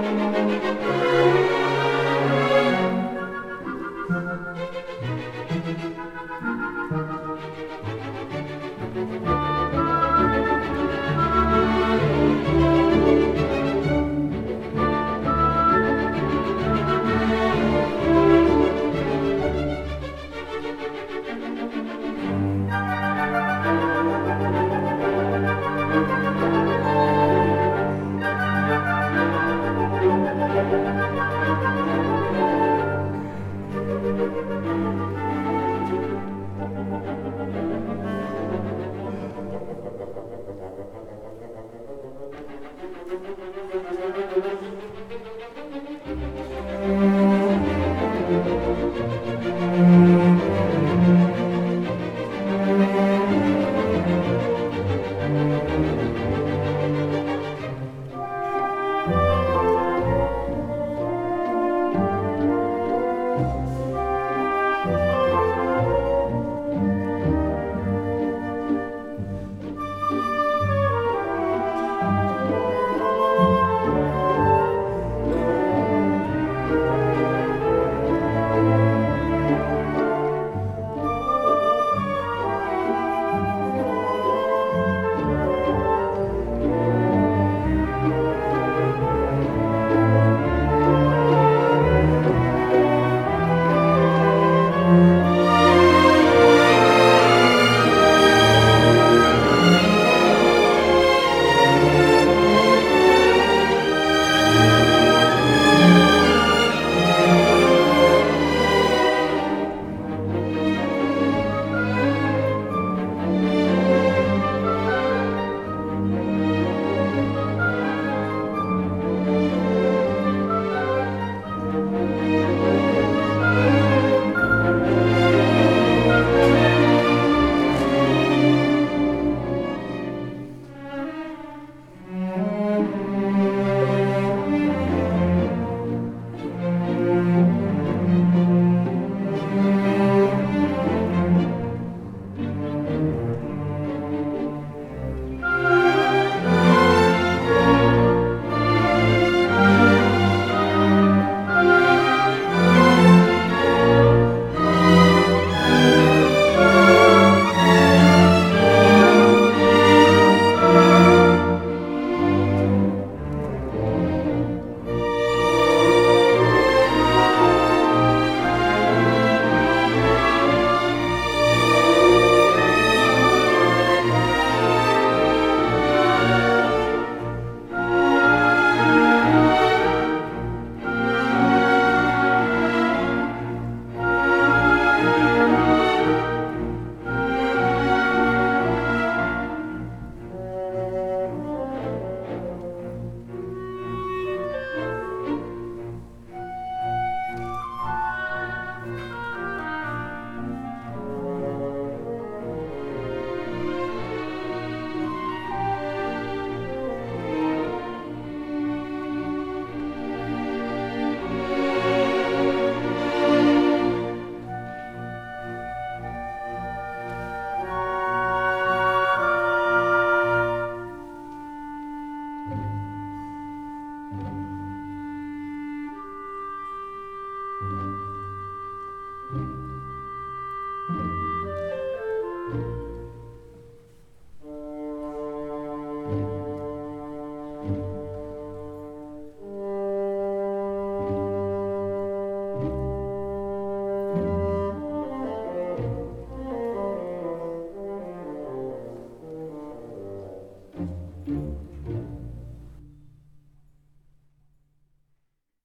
Música